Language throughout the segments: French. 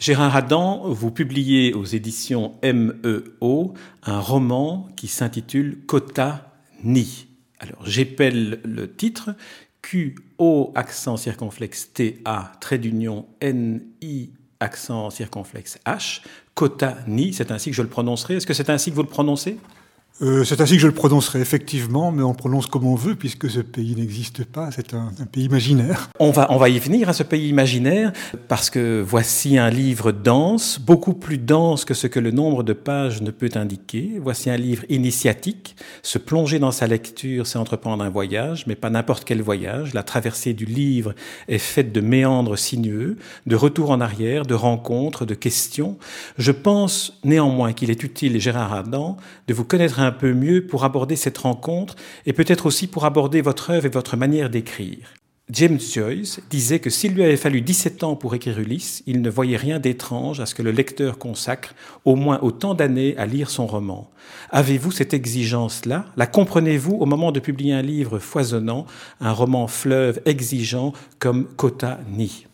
Gérard Adam, vous publiez aux éditions MEO un roman qui s'intitule Kota Ni. Alors j'épelle le titre Q-O accent circonflexe T-A trait d'union N-I accent circonflexe H. Kota Ni, c'est ainsi que je le prononcerai. Est-ce que c'est ainsi que vous le prononcez? Euh, c'est ainsi que je le prononcerai effectivement, mais on prononce comme on veut puisque ce pays n'existe pas, c'est un, pays imaginaire. On va, on va y venir à ce pays imaginaire parce que voici un livre dense, beaucoup plus dense que ce que le nombre de pages ne peut indiquer. Voici un livre initiatique. Se plonger dans sa lecture, c'est entreprendre un voyage, mais pas n'importe quel voyage. La traversée du livre est faite de méandres sinueux, de retours en arrière, de rencontres, de questions. Je pense néanmoins qu'il est utile, Gérard Adam, de vous connaître un peu mieux pour aborder cette rencontre et peut-être aussi pour aborder votre œuvre et votre manière d'écrire. James Joyce disait que s'il lui avait fallu 17 ans pour écrire Ulysse, il ne voyait rien d'étrange à ce que le lecteur consacre au moins autant d'années à lire son roman. Avez-vous cette exigence-là? La comprenez-vous au moment de publier un livre foisonnant, un roman fleuve exigeant comme Kota Ni?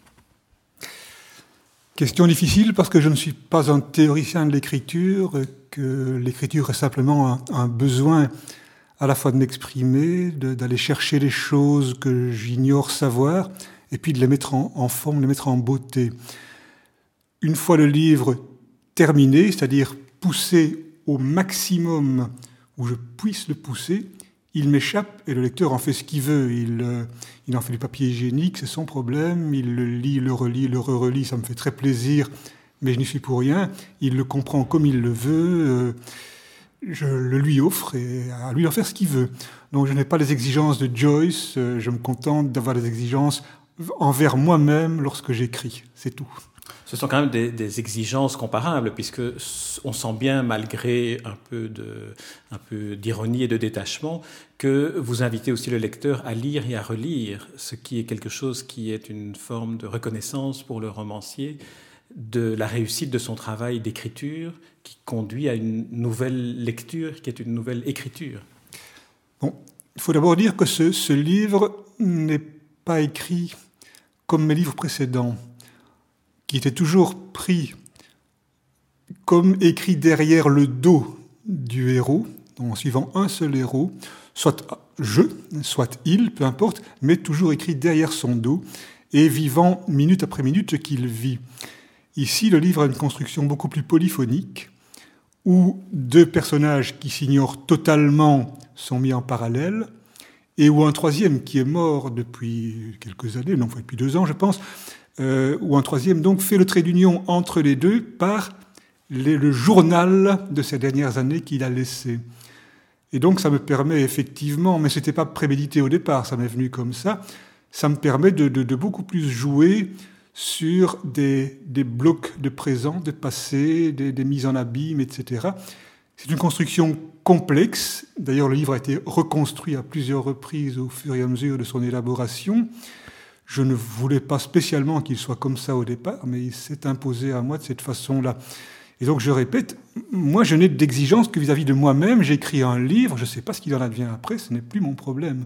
Question difficile parce que je ne suis pas un théoricien de l'écriture, que l'écriture est simplement un, besoin à la fois de m'exprimer, d'aller chercher les choses que j'ignore savoir, et puis de les mettre en, en, forme, de les mettre en beauté. Une fois le livre terminé, c'est-à-dire poussé au maximum où je puisse le pousser, il m'échappe et le lecteur en fait ce qu'il veut. Il, euh, il en fait du papier hygiénique, c'est son problème. Il le lit, le relit, le re-relit, ça me fait très plaisir, mais je n'y suis pour rien. Il le comprend comme il le veut. Euh, je le lui offre et à lui d'en faire ce qu'il veut. Donc je n'ai pas les exigences de Joyce, euh, je me contente d'avoir des exigences envers moi-même lorsque j'écris, c'est tout. Ce sont quand même des, exigences comparables, puisque on sent bien, malgré un peu d'ironie et de détachement, que vous invitez aussi le lecteur à lire et à relire, ce qui est quelque chose qui est une forme de reconnaissance pour le romancier de la réussite de son travail d'écriture, qui conduit à une nouvelle lecture, qui est une nouvelle écriture. Bon, il faut d'abord dire que ce, ce livre n'est pas écrit comme mes livres précédents qui était toujours pris comme écrit derrière le dos du héros, en suivant un seul héros, soit je, soit il, peu importe, mais toujours écrit derrière son dos et vivant minute après minute ce qu'il vit. Ici, le livre a une construction beaucoup plus polyphonique, où deux personnages qui s'ignorent totalement sont mis en parallèle, et où un troisième qui est mort depuis quelques années, non, depuis deux ans, je pense, euh, ou un troisième, donc, fait le trait d'union entre les deux par le journal de ces dernières années qu'il a laissé. Et donc, ça me permet effectivement, mais ce n'était pas prémédité au départ, ça m'est venu comme ça, ça me permet de, beaucoup plus jouer sur des, blocs de présent, de passé, des mises en abîme, etc. C'est une construction complexe. D'ailleurs, le livre a été reconstruit à plusieurs reprises au fur et à mesure de son élaboration. Je ne voulais pas spécialement qu'il soit comme ça au départ, mais il s'est imposé à moi de cette façon-là. Et donc je répète, moi je n'ai d'exigence que vis-à-vis de moi-même. J'écris un livre, je ne sais pas ce qu'il en advient après, ce n'est plus mon problème.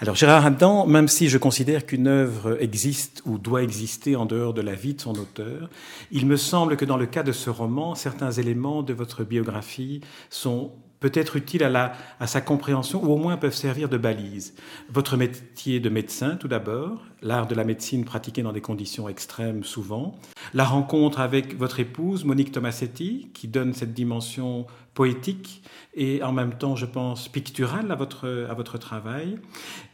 Alors Gérard Adam, même si je considère qu'une œuvre existe ou doit exister en dehors de la vie de son auteur, il me semble que dans le cas de ce roman, certains éléments de votre biographie sont peut-être utile à, la, à sa compréhension ou au moins peuvent servir de balise. Votre métier de médecin tout d'abord, l'art de la médecine pratiqué dans des conditions extrêmes souvent, la rencontre avec votre épouse Monique Tomasetti qui donne cette dimension poétique et en même temps, je pense, picturale à votre, à votre travail.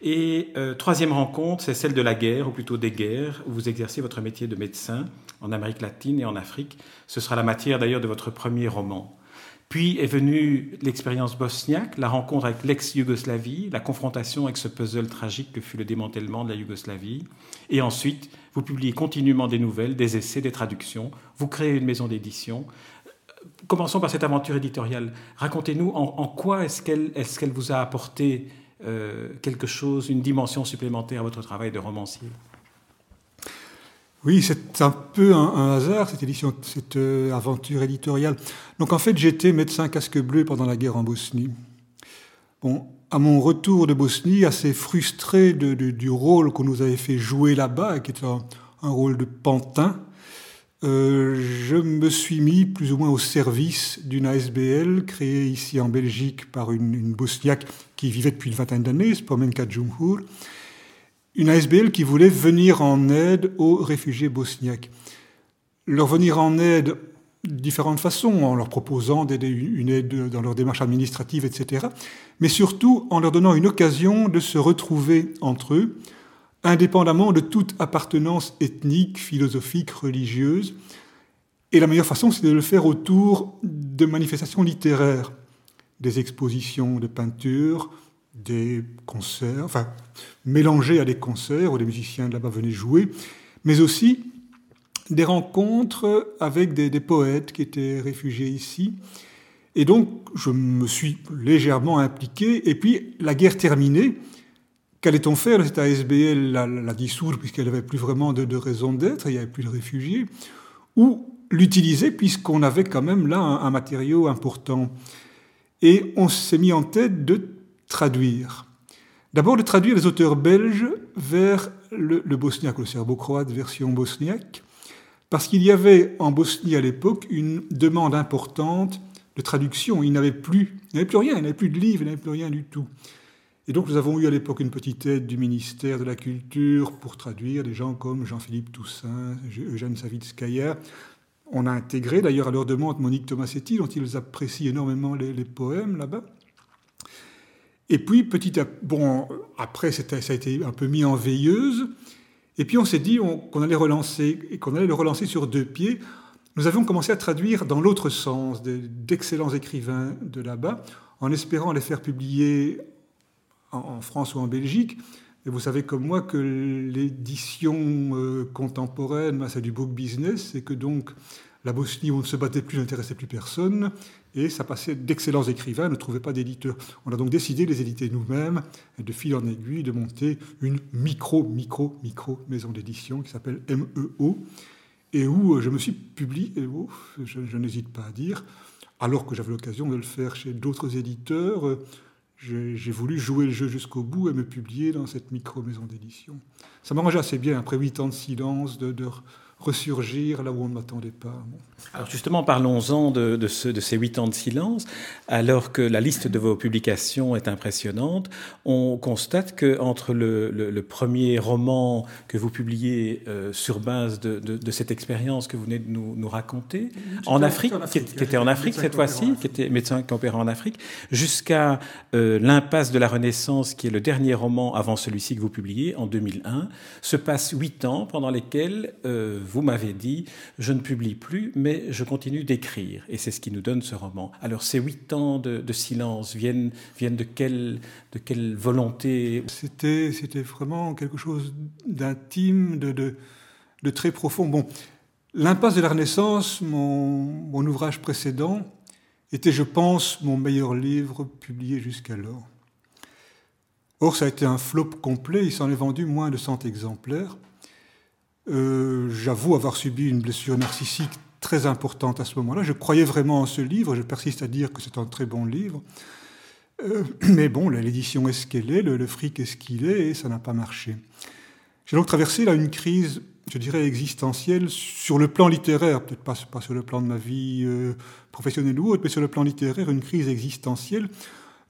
Et euh, troisième rencontre, c'est celle de la guerre, ou plutôt des guerres, où vous exercez votre métier de médecin en Amérique latine et en Afrique. Ce sera la matière d'ailleurs de votre premier roman. Puis est venue l'expérience bosniaque, la rencontre avec l'ex-Yougoslavie, la confrontation avec ce puzzle tragique que fut le démantèlement de la Yougoslavie. Et ensuite, vous publiez continuellement des nouvelles, des essais, des traductions. Vous créez une maison d'édition. Commençons par cette aventure éditoriale. Racontez-nous en, quoi est-ce qu'elle vous a apporté euh, quelque chose, une dimension supplémentaire à votre travail de romancier? Oui, c'est un peu un, hasard, cette édition, cette euh, aventure éditoriale. Donc en fait, j'étais médecin casque bleu pendant la guerre en Bosnie. Bon, à mon retour de Bosnie, assez frustré du rôle qu'on nous avait fait jouer là-bas, qui était un, rôle de pantin, euh, je me suis mis plus ou moins au service d'une ASBL créée ici en Belgique par une, bosniaque qui vivait depuis une vingtaine d'années, Spomenka Djumhur, une ASBL qui voulait venir en aide aux réfugiés bosniaques. Leur venir en aide de différentes façons, en leur proposant d'aider une aide dans leur démarche administrative, etc. Mais surtout en leur donnant une occasion de se retrouver entre eux, indépendamment de toute appartenance ethnique, philosophique, religieuse. Et la meilleure façon, c'est de le faire autour de manifestations littéraires, des expositions de peinture, des concerts, enfin, mélangés à des concerts où les musiciens de là-bas venaient jouer, mais aussi des rencontres avec des, des, poètes qui étaient réfugiés ici. Et donc, je me suis légèrement impliqué. Et puis, la guerre terminée, Qu'allait-on faire? Cette ASBL la, la dissoudre puisqu'elle n'avait plus vraiment de, raison d'être, il n'y avait plus de réfugiés, ou l'utiliser puisqu'on avait quand même là un, matériau important. Et on s'est mis en tête de traduire. D'abord de traduire les auteurs belges vers le, le bosniaque, le serbo-croate version bosniaque, parce qu'il y avait en Bosnie à l'époque une demande importante de traduction. Il n'avait plus, il n'avait plus rien, il n'avait plus de livres, il n'avait plus rien du tout. Et donc nous avons eu à l'époque une petite aide du ministère de la Culture pour traduire des gens comme Jean-Philippe Toussaint, Eugène Savitskaya. On a intégré d'ailleurs à leur demande Monique Tomasetti, dont ils apprécient énormément les poèmes là-bas. Et puis petit à bon après ça a été un peu mis en veilleuse. Et puis on s'est dit qu'on allait relancer et qu'on allait le relancer sur deux pieds. Nous avions commencé à traduire dans l'autre sens d'excellents écrivains de là-bas, en espérant les faire publier en, France ou en Belgique. Et vous savez comme moi que l'édition euh, contemporaine, bah, c'est du book business, et que donc la Bosnie où on ne se battait plus n'intéressait plus personne, et ça passait d'excellents écrivains, ne trouvaient pas d'éditeurs. On a donc décidé de les éditer nous-mêmes, de fil en aiguille, de monter une micro, micro, micro maison d'édition qui s'appelle MEO, et où euh, je me suis publié, et je, n'hésite pas à dire, alors que j'avais l'occasion de le faire chez d'autres éditeurs, euh, j'ai voulu jouer le jeu jusqu'au bout et me publier dans cette micro-maison d'édition. Ça m'arrangeait assez bien, après huit ans de silence, de ressurgir là où on ne m'attendait pas. Alors justement, parlons-en de, de, ce, de, ces huit ans de silence. Alors que la liste de vos publications est impressionnante, on constate que entre le, le, le premier roman que vous publiez euh, sur base de, de, cette expérience que vous venez de nous, nous raconter, en Afrique, en Afrique, qui, qui, était en Afrique cette fois-ci, qui était médecin qui opérait en Afrique, jusqu'à euh, l'impasse de la Renaissance, qui est le dernier roman avant celui-ci que vous publiez en 2001, se passent huit ans pendant lesquels euh, vous m'avez dit, je ne publie plus, mais je continue d'écrire. Et c'est ce qui nous donne ce roman. Alors ces huit ans de, silence viennent, viennent de, quelle, de quelle volonté? C'était vraiment quelque chose d'intime, de, de, de, très profond. Bon, L'impasse de la Renaissance, mon, mon ouvrage précédent, était, je pense, mon meilleur livre publié jusqu'alors. Or, ça a été un flop complet, il s'en est vendu moins de 100 exemplaires. Euh, J'avoue avoir subi une blessure narcissique très importante à ce moment-là. Je croyais vraiment en ce livre, je persiste à dire que c'est un très bon livre. Euh, mais bon, l'édition est ce qu'elle est, le, fric est ce qu'il est, et ça n'a pas marché. J'ai donc traversé là une crise, je dirais, existentielle sur le plan littéraire, peut-être pas, pas, sur le plan de ma vie euh, professionnelle ou autre, mais sur le plan littéraire, une crise existentielle,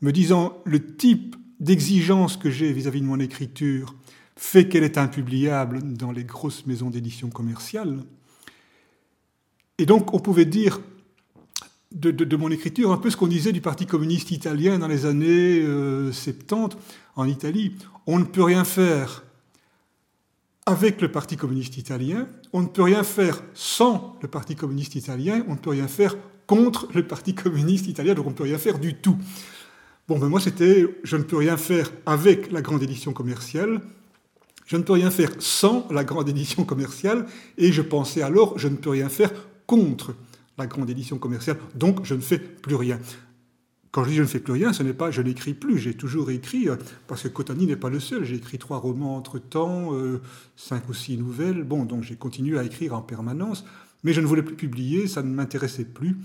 me disant le type d'exigence que j'ai vis-à-vis de mon écriture, fait qu'elle est impubliable dans les grosses maisons d'édition commerciales. Et donc on pouvait dire de, mon écriture un peu ce qu'on disait du Parti communiste italien dans les années euh, 70 en Italie. On ne peut rien faire avec le Parti communiste italien, on ne peut rien faire sans le Parti communiste italien, on ne peut rien faire contre le Parti communiste italien, donc on ne peut rien faire du tout. Bon, ben moi c'était, je ne peux rien faire avec la grande édition commerciale, je ne peux rien faire sans la grande édition commerciale, et je pensais alors, je ne peux rien faire contre la grande édition commerciale, donc je ne fais plus rien. Quand je dis je ne fais plus rien, ce n'est pas je n'écris plus, j'ai toujours écrit, euh, parce que Cotani n'est pas le seul, j'ai écrit trois romans entre-temps, euh, cinq ou six nouvelles, bon, donc j'ai continué à écrire en permanence, mais je ne voulais plus publier, ça ne m'intéressait plus,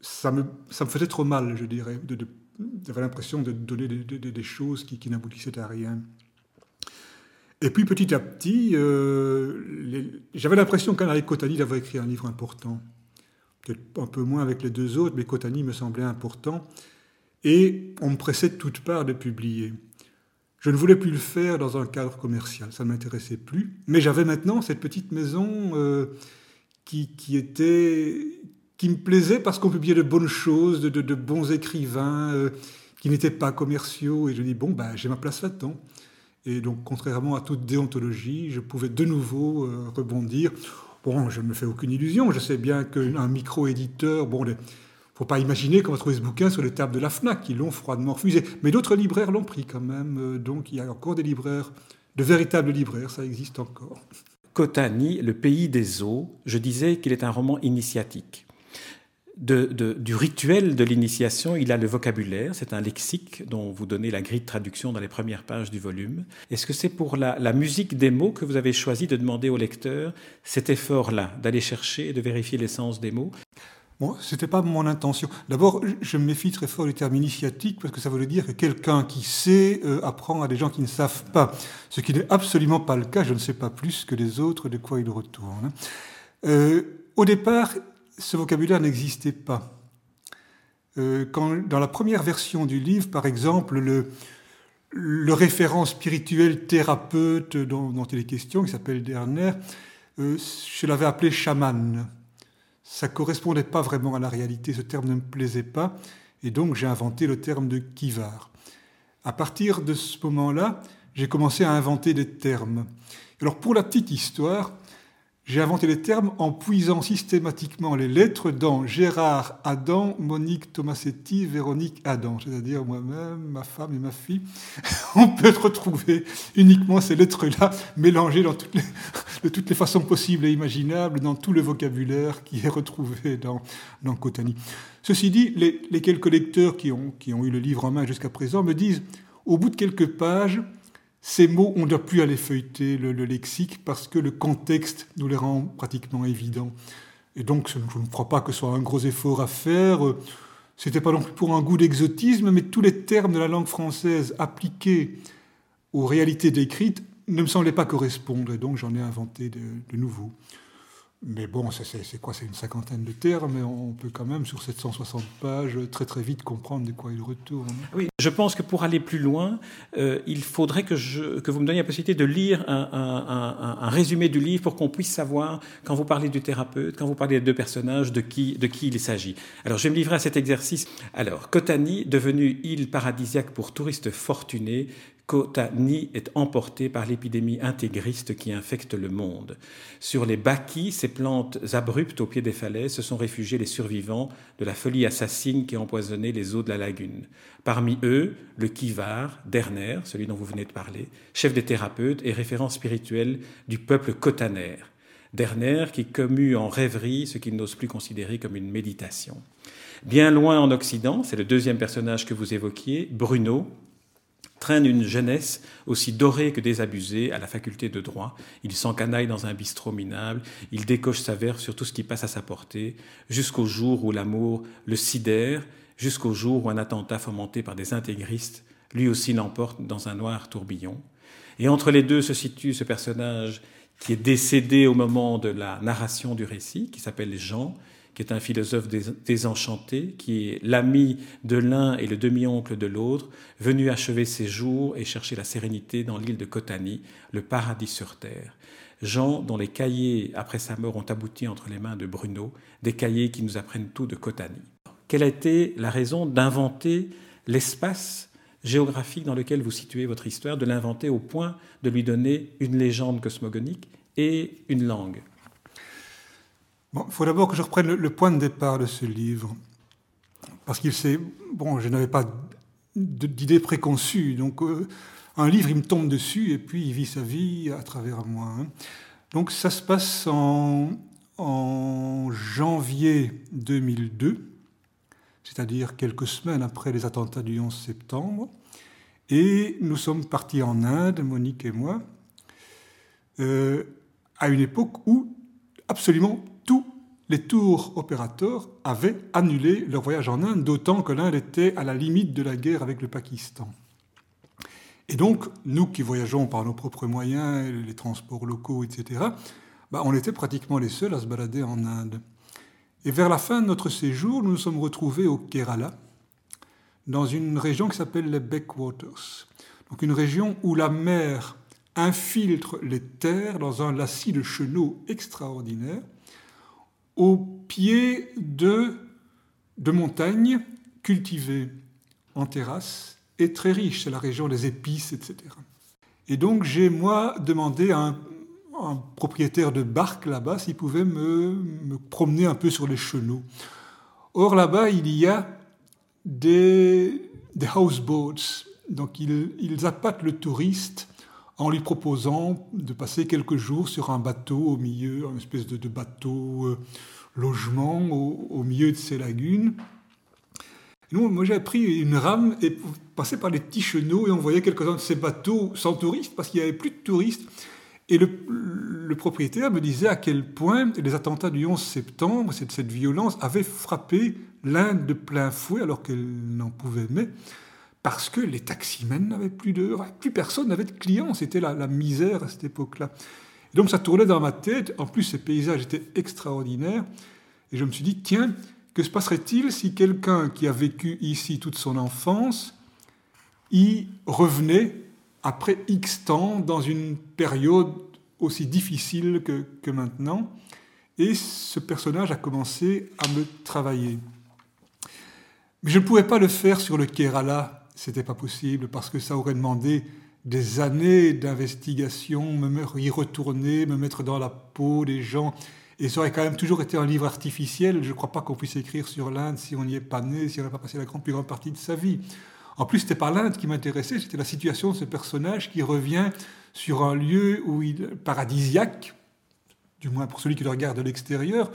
ça me, ça me faisait trop mal, je dirais, j'avais l'impression de donner des, choses qui n'aboutissaient à rien. Et puis petit à petit, euh, j'avais l'impression qu'Alain Cotani avait écrit un livre important. Peut-être un peu moins avec les deux autres, mais Cotani me semblait important. Et on me pressait de toutes parts de publier. Je ne voulais plus le faire dans un cadre commercial, ça ne m'intéressait plus. Mais j'avais maintenant cette petite maison euh, qui, qui, était, qui me plaisait parce qu'on publiait de bonnes choses, de, de, bons écrivains euh, qui n'étaient pas commerciaux. Et je dis, bon, ben, j'ai ma place là-dedans. Et donc, contrairement à toute déontologie, je pouvais de nouveau euh, rebondir. Bon, je ne me fais aucune illusion. Je sais bien qu'un micro-éditeur, bon, faut pas imaginer qu'on va trouver ce bouquin sur les tables de la FNAC, qui l'ont froidement refusé. Mais d'autres libraires l'ont pris quand même. Euh, donc il y a encore des libraires, de véritables libraires, ça existe encore. Kotani, Le pays des eaux, je disais qu'il est un roman initiatique. De, du rituel de l'initiation, il a le vocabulaire, c'est un lexique dont vous donnez la grille de traduction dans les premières pages du volume. Est-ce que c'est pour la, musique des mots que vous avez choisi de demander au lecteur cet effort-là, d'aller chercher et de vérifier l'essence des mots? Bon, ce n'était pas mon intention. D'abord, je me méfie très fort du terme initiatique parce que ça veut dire que quelqu'un qui sait euh, apprend à des gens qui ne savent pas. Ce qui n'est absolument pas le cas. Je ne sais pas plus que les autres de quoi il retourne. Euh, au départ, ce vocabulaire n'existait pas. Euh, dans la première version du livre, par exemple, le, référent spirituel thérapeute dont, il est question, qui s'appelle Derner, je l'avais appelé chaman ça correspondait pas vraiment à la réalité, ce terme ne me plaisait pas, et donc j'ai inventé le terme de kivar. À partir de ce moment-là, j'ai commencé à inventer des termes. Alors pour la petite histoire, j'ai inventé les termes en puisant systématiquement les lettres dans Gérard Adam, Monique Tomasetti, Véronique Adam, c'est-à-dire moi-même, ma femme et ma fille. On peut retrouver uniquement ces lettres-là mélangées dans toutes les, de toutes les façons possibles et imaginables dans tout le vocabulaire qui est retrouvé dans, dans Cotani. Ceci dit, les, les quelques lecteurs qui ont, qui ont eu le livre en main jusqu'à présent me disent, au bout de quelques pages, ces mots, on ne doit plus aller feuilleter le, lexique parce que le contexte nous les rend pratiquement évidents. Et donc, je ne crois pas que ce soit un gros effort à faire. C'était pas non plus pour un goût d'exotisme, mais tous les termes de la langue française appliqués aux réalités décrites ne me semblaient pas correspondre. Et donc, j'en ai inventé de, de nouveaux. Mais bon, c'est quoi C'est une cinquantaine de termes, mais on peut quand même, sur 760 pages, très très vite comprendre de quoi il retourne. Oui, je pense que pour aller plus loin, euh, il faudrait que, je, que vous me donniez la possibilité de lire un, un, un, résumé du livre pour qu'on puisse savoir, quand vous parlez du thérapeute, quand vous parlez des deux personnages, de qui, de qui il s'agit. Alors, je vais me livrer à cet exercice. Alors, Kotani, devenue île paradisiaque pour touristes fortunés, Kotani est emporté par l'épidémie intégriste qui infecte le monde. Sur les bakis, ces plantes abruptes au pied des falaises, se sont réfugiés les survivants de la folie assassine qui a empoisonné les eaux de la lagune. Parmi eux, le Kivar, Derner, celui dont vous venez de parler, chef des thérapeutes et référent spirituel du peuple cotaner. Derner qui commue en rêverie ce qu'il n'ose plus considérer comme une méditation. Bien loin en Occident, c'est le deuxième personnage que vous évoquiez, Bruno, traîne une jeunesse aussi dorée que désabusée à la faculté de droit. Il s'encanaille dans un bistrot minable, il décoche sa verve sur tout ce qui passe à sa portée, jusqu'au jour où l'amour le sidère, jusqu'au jour où un attentat fomenté par des intégristes lui aussi l'emporte dans un noir tourbillon. Et entre les deux se situe ce personnage qui est décédé au moment de la narration du récit, qui s'appelle Jean, qui est un philosophe désenchanté, qui est l'ami de l'un et le demi-oncle de l'autre, venu achever ses jours et chercher la sérénité dans l'île de Kotani, le paradis sur terre. Jean, dont les cahiers, après sa mort, ont abouti entre les mains de Bruno, des cahiers qui nous apprennent tout de Kotani. Quelle a été la raison d'inventer l'espace géographique dans lequel vous situez votre histoire, de l'inventer au point de lui donner une légende cosmogonique et une langue? Il faut d'abord que je reprenne le, point de départ de ce livre. Parce qu'il sait, bon, je n'avais pas d'idée préconçue. Donc, euh, un livre, il me tombe dessus et puis il vit sa vie à travers moi. Hein. Donc, ça se passe en, janvier 2002, c'est-à-dire quelques semaines après les attentats du 11 septembre. Et nous sommes partis en Inde, Monique et moi, euh, à une époque où absolument les tours opérateurs avaient annulé leur voyage en Inde, d'autant que l'Inde était à la limite de la guerre avec le Pakistan. Et donc, nous qui voyageons par nos propres moyens, les transports locaux, etc., bah, on était pratiquement les seuls à se balader en Inde. Et vers la fin de notre séjour, nous nous sommes retrouvés au Kerala, dans une région qui s'appelle les Backwaters. Donc une région où la mer infiltre les terres dans un lacis de chenaux extraordinaire, au pied de, de montagnes cultivées en terrasse et très riches. C'est la région des épices, etc. Et donc j'ai, moi, demandé à un propriétaire de barque là-bas s'il pouvait me, promener un peu sur les chenaux. Or là-bas, il y a des, des houseboats. Donc ils, ils appâtent le touriste en lui proposant de passer quelques jours sur un bateau au milieu, une espèce de, bateau euh, logement au, milieu de ces lagunes. nous, moi j'ai pris une rame et passé par les petits chenaux et on voyait quelques-uns de ces bateaux sans touristes parce qu'il n'y avait plus de touristes. Et le, propriétaire me disait à quel point les attentats du 11 septembre, cette, cette violence, avaient frappé l'Inde de plein fouet alors qu'elle n'en pouvait mais parce que les taximens n'avaient plus de... Plus personne n'avait de clients, c'était la, misère à cette époque-là. Donc ça tournait dans ma tête, en plus ces paysages étaient extraordinaires, et je me suis dit, tiens, que se passerait-il si quelqu'un qui a vécu ici toute son enfance y revenait après X temps, dans une période aussi difficile que maintenant? Et ce personnage a commencé à me travailler. Mais je ne pouvais pas le faire sur le Kerala, c'était pas possible, parce que ça aurait demandé des années d'investigation, me y retourner, me mettre dans la peau des gens. Et ça aurait quand même toujours été un livre artificiel. Je ne crois pas qu'on puisse écrire sur l'Inde si on n'y est pas né, si on n'a pas passé la grande, plus grande partie de sa vie. En plus, c'était pas l'Inde qui m'intéressait, c'était la situation de ce personnage qui revient sur un lieu où il, paradisiaque, du moins pour celui qui le regarde de l'extérieur,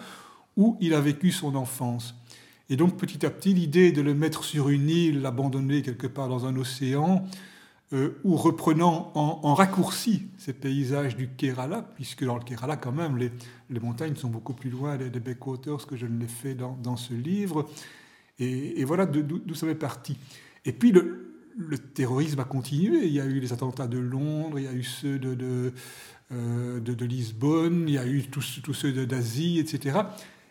où il a vécu son enfance. Et donc petit à petit, l'idée de le mettre sur une île, l'abandonner quelque part dans un océan, euh, ou reprenant en, raccourci ces paysages du Kerala, puisque dans le Kerala, quand même, les, montagnes sont beaucoup plus loin des, backwaters que je ne l'ai fait dans, ce livre. Et, voilà d'où ça fait parti. Et puis le, terrorisme a continué. Il y a eu les attentats de Londres, il y a eu ceux de, euh, Lisbonne, il y a eu tous, tous ceux d'Asie, etc.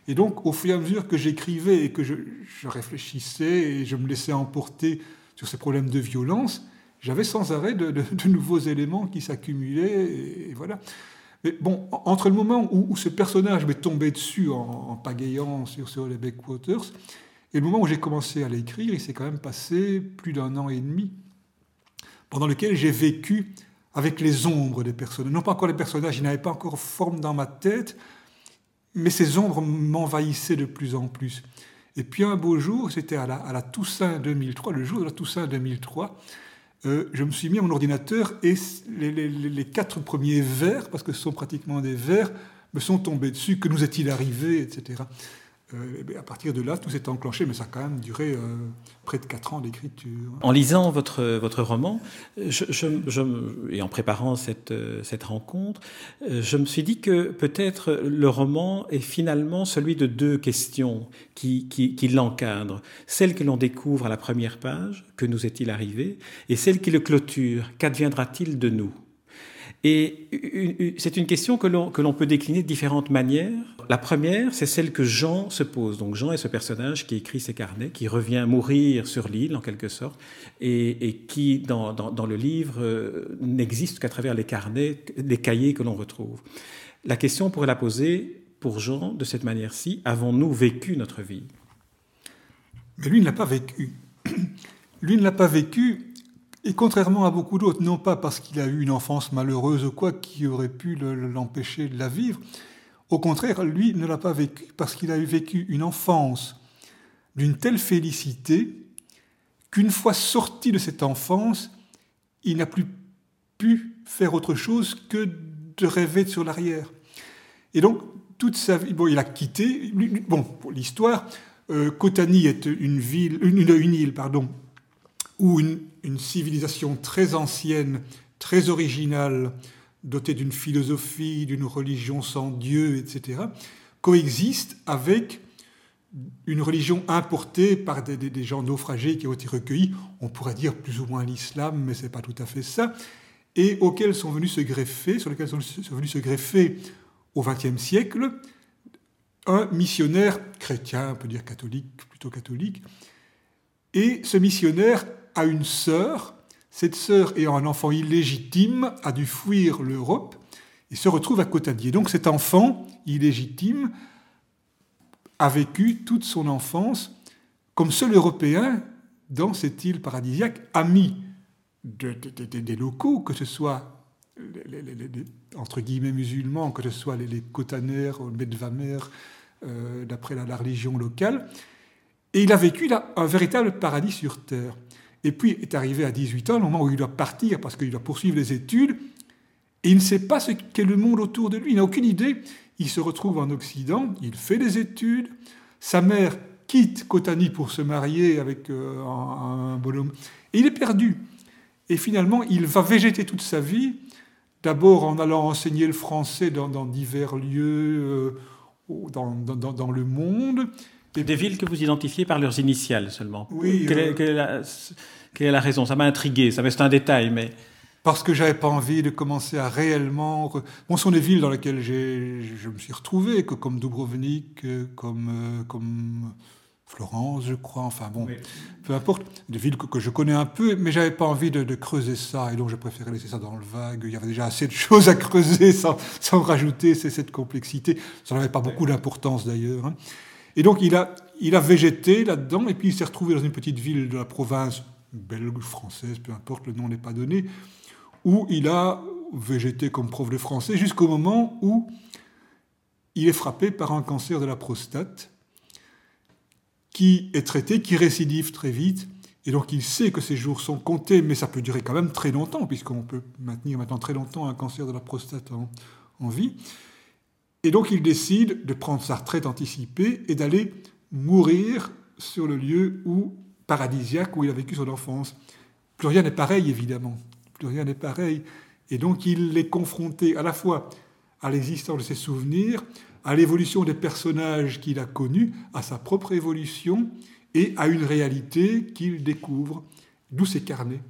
Et donc, au fur et à mesure que j'écrivais et que je, réfléchissais et je me laissais emporter sur ces problèmes de violence, j'avais sans arrêt de, nouveaux éléments qui s'accumulaient. Et, voilà. Mais bon, entre le moment où, ce personnage m'est tombé dessus en, pagayant sur, sur les Backwaters et le moment où j'ai commencé à l'écrire, il s'est quand même passé plus d'un an et demi, pendant lequel j'ai vécu avec les ombres des personnages. Non pas encore les personnages, ils n'avaient pas encore forme dans ma tête, mais ces ombres m'envahissaient de plus en plus. Et puis un beau jour, c'était à la, Toussaint 2003, le jour de la Toussaint 2003, euh, je me suis mis à mon ordinateur et les, les, quatre premiers vers, parce que ce sont pratiquement des vers, me sont tombés dessus. Que nous est-il arrivé, etc. Euh, à partir de là, tout s'est enclenché, mais ça a quand même duré euh, près de quatre ans d'écriture. En lisant votre, votre roman, et en préparant cette, cette rencontre, euh, je me suis dit que peut-être le roman est finalement celui de deux questions qui, qui, qui l'encadrent. Celle que l'on découvre à la première page, que nous est-il arrivé, et celle qui le clôture, qu'adviendra-t-il de nous? Et c'est une question que l'on peut décliner de différentes manières. La première, c'est celle que Jean se pose. Donc Jean est ce personnage qui écrit ses carnets, qui revient mourir sur l'île en quelque sorte, et, qui dans, dans, le livre euh, n'existe qu'à travers les carnets, les cahiers que l'on retrouve. La question pourrait la poser pour Jean de cette manière-ci. Avons-nous vécu notre vie? Mais lui ne l'a pas vécu. Lui ne l'a pas vécu et contrairement à beaucoup d'autres, non pas parce qu'il a eu une enfance malheureuse ou quoi qui aurait pu l'empêcher de la vivre, au contraire, lui ne l'a pas vécu parce qu'il a vécu une enfance d'une telle félicité qu'une fois sorti de cette enfance, il n'a plus pu faire autre chose que de rêver sur l'arrière. Et donc, toute sa vie, bon, il a quitté, bon, pour l'histoire, euh, Kotani est une ville, une île, pardon, où une, civilisation très ancienne, très originale, dotée d'une philosophie, d'une religion sans Dieu, etc., coexiste avec une religion importée par des, gens naufragés qui ont été recueillis, on pourrait dire plus ou moins l'islam, mais ce n'est pas tout à fait ça, et auxquels sont venus se greffer, sur lesquels sont, sont venus se greffer au XXe siècle un missionnaire chrétien, on peut dire catholique, plutôt catholique, et ce missionnaire a une sœur, cette sœur ayant un enfant illégitime, a dû fuir l'Europe et se retrouve à Cotadier. Donc cet enfant illégitime a vécu toute son enfance comme seul Européen dans cette île paradisiaque, ami des locaux, que ce soit les, entre guillemets musulmans, que ce soit les, les Cotaners, Medvamer, euh, d'après la, religion locale. Et il a vécu là un véritable paradis sur terre. Et puis est arrivé à 18 ans, le moment où il doit partir parce qu'il doit poursuivre les études, et il ne sait pas ce qu'est le monde autour de lui, il n'a aucune idée. Il se retrouve en Occident, il fait des études, sa mère quitte Kotani pour se marier avec euh, un, bonhomme, et il est perdu. Et finalement, il va végéter toute sa vie, d'abord en allant enseigner le français dans, divers lieux euh, dans, dans, le monde. Des villes que vous identifiez par leurs initiales seulement. Oui. Quelle, est, euh, quelle est la raison? Ça m'a intrigué, ça c'est un détail, mais parce que j'avais pas envie de commencer à réellement. Bon, ce sont des villes dans lesquelles je me suis retrouvé, comme Dubrovnik, comme, euh, comme Florence, je crois. Enfin bon, peu importe. Des villes que, je connais un peu, mais j'avais pas envie de, creuser ça, et donc je préférais laisser ça dans le vague. Il y avait déjà assez de choses à creuser sans, sans rajouter cette complexité. Ça n'avait pas beaucoup d'importance d'ailleurs. Hein. Et donc il a, il a végété là-dedans, et puis il s'est retrouvé dans une petite ville de la province belge, française, peu importe, le nom n'est pas donné où il a végété comme prof de français jusqu'au moment où il est frappé par un cancer de la prostate qui est traité, qui récidive très vite. Et donc il sait que ses jours sont comptés, mais ça peut durer quand même très longtemps, puisqu'on peut maintenir maintenant très longtemps un cancer de la prostate en, en vie. Et donc il décide de prendre sa retraite anticipée et d'aller mourir sur le lieu où, paradisiaque où il a vécu son enfance. Plus rien n'est pareil, évidemment plus rien n'est pareil. Et donc il est confronté à la fois à l'existence de ses souvenirs, à l'évolution des personnages qu'il a connus, à sa propre évolution et à une réalité qu'il découvre, d'où ses carnets.